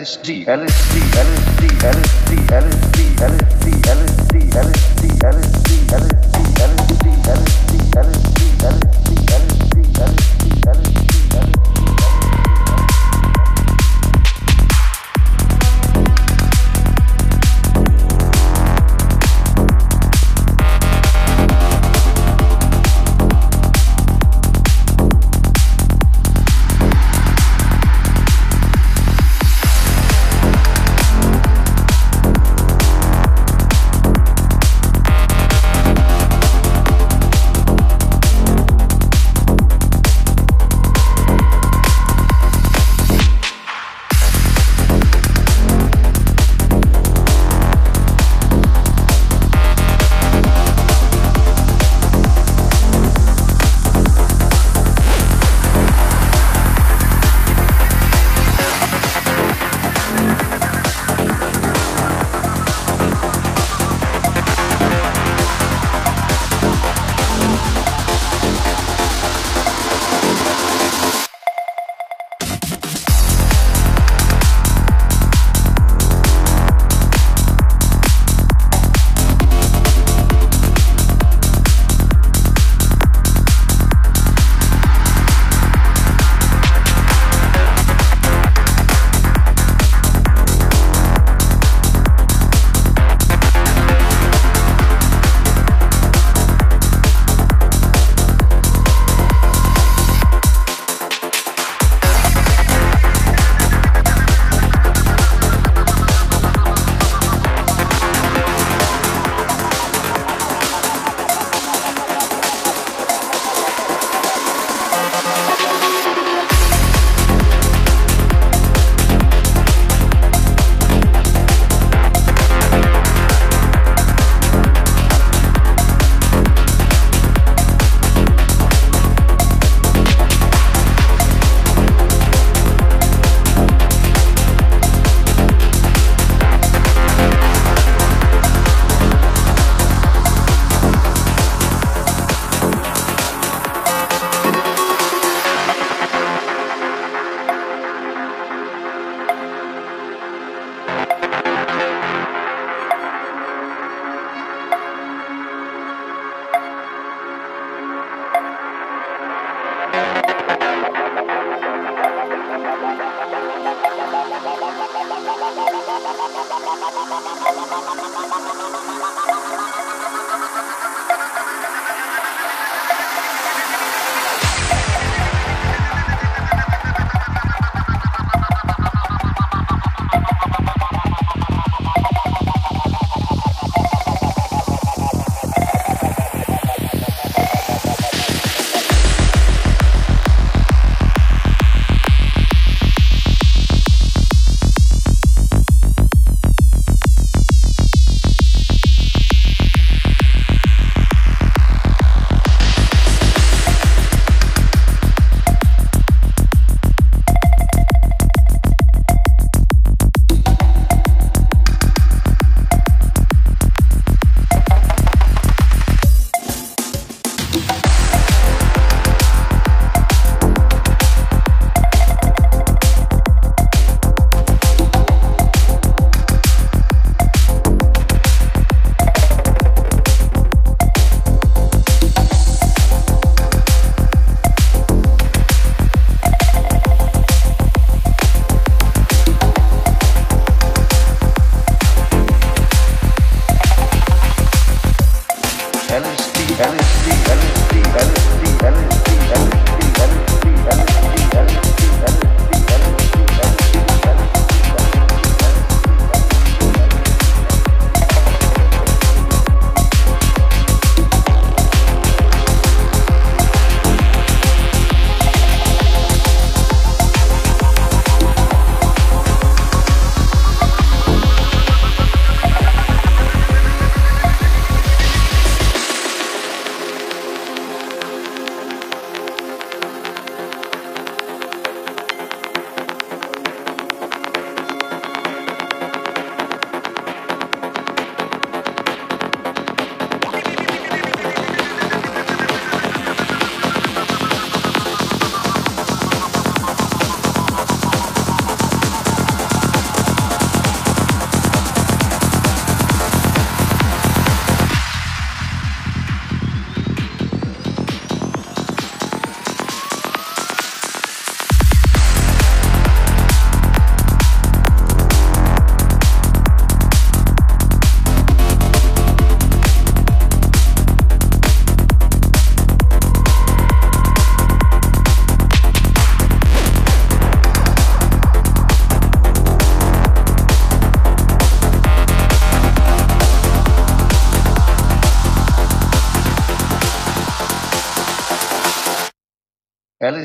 LSD, LSD, LSD, LSD, LSD, LSD,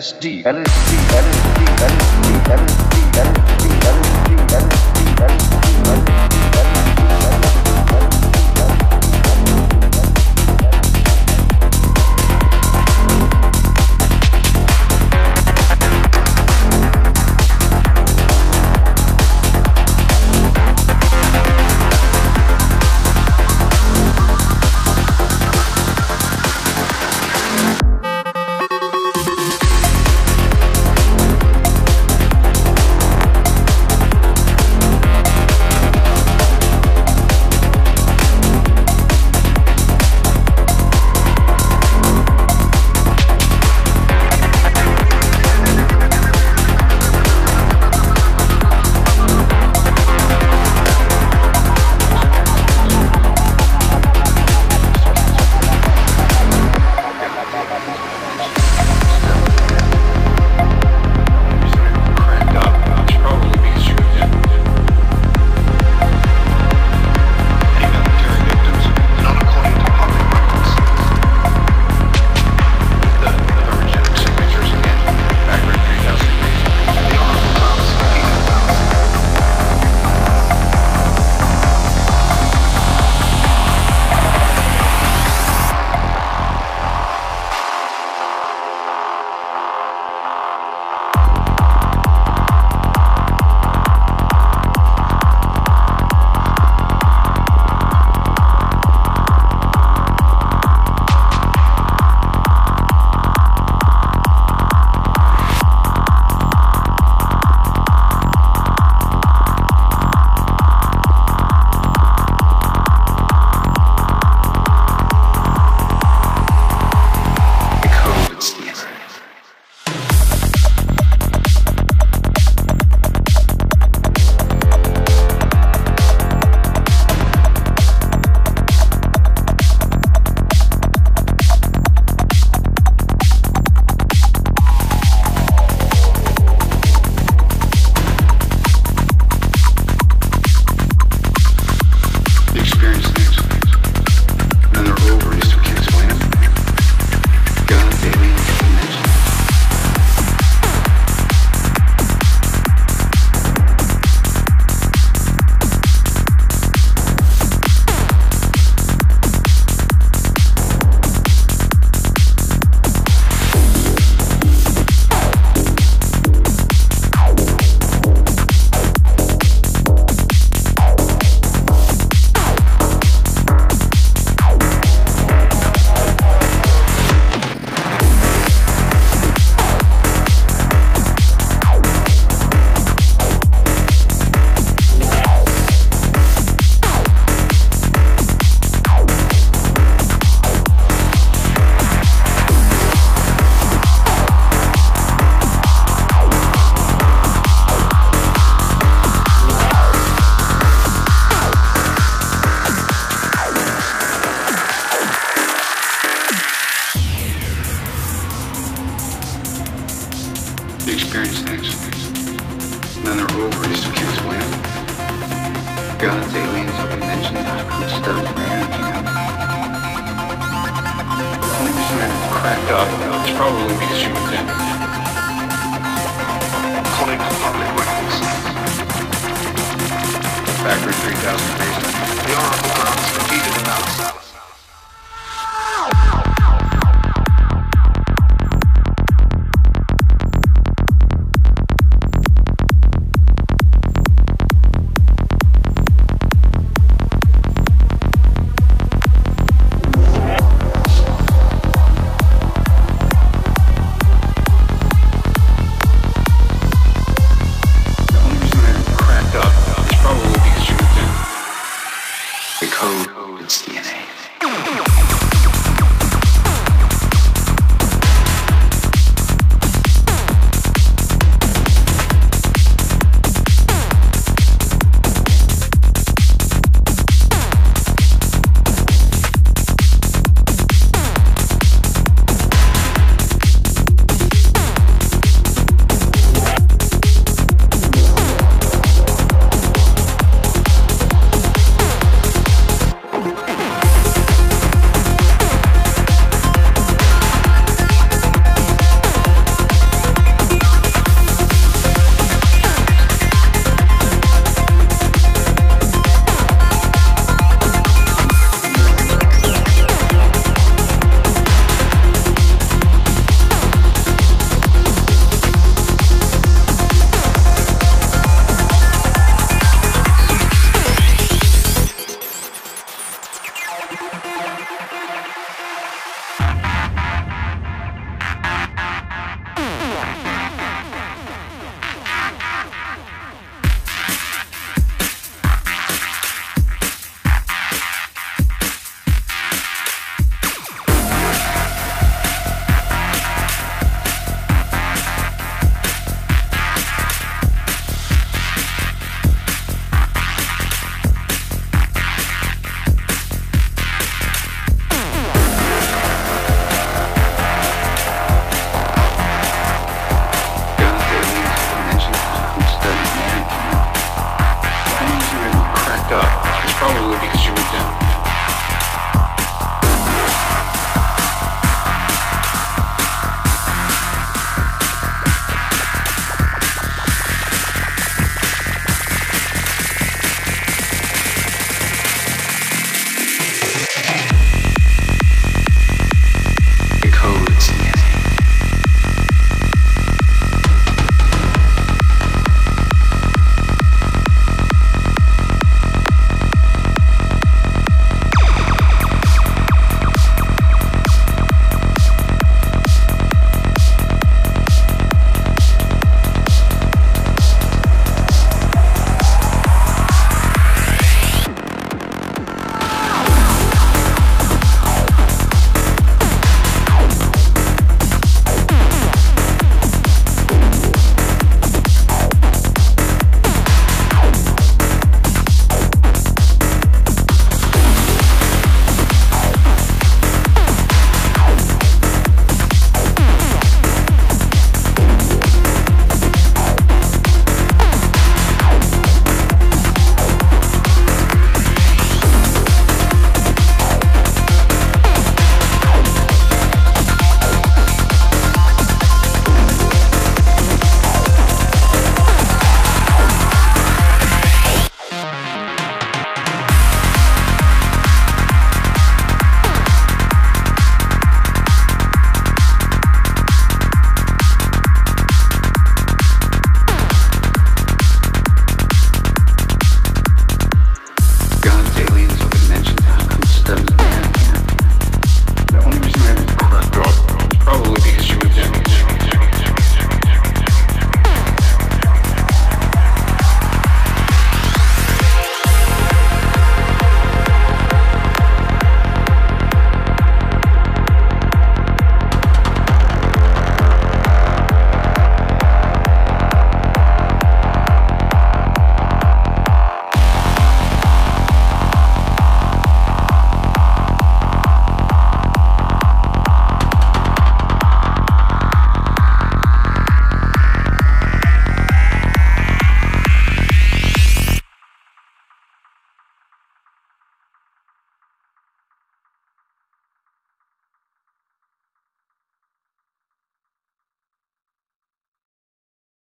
LSD, LSD, LSD,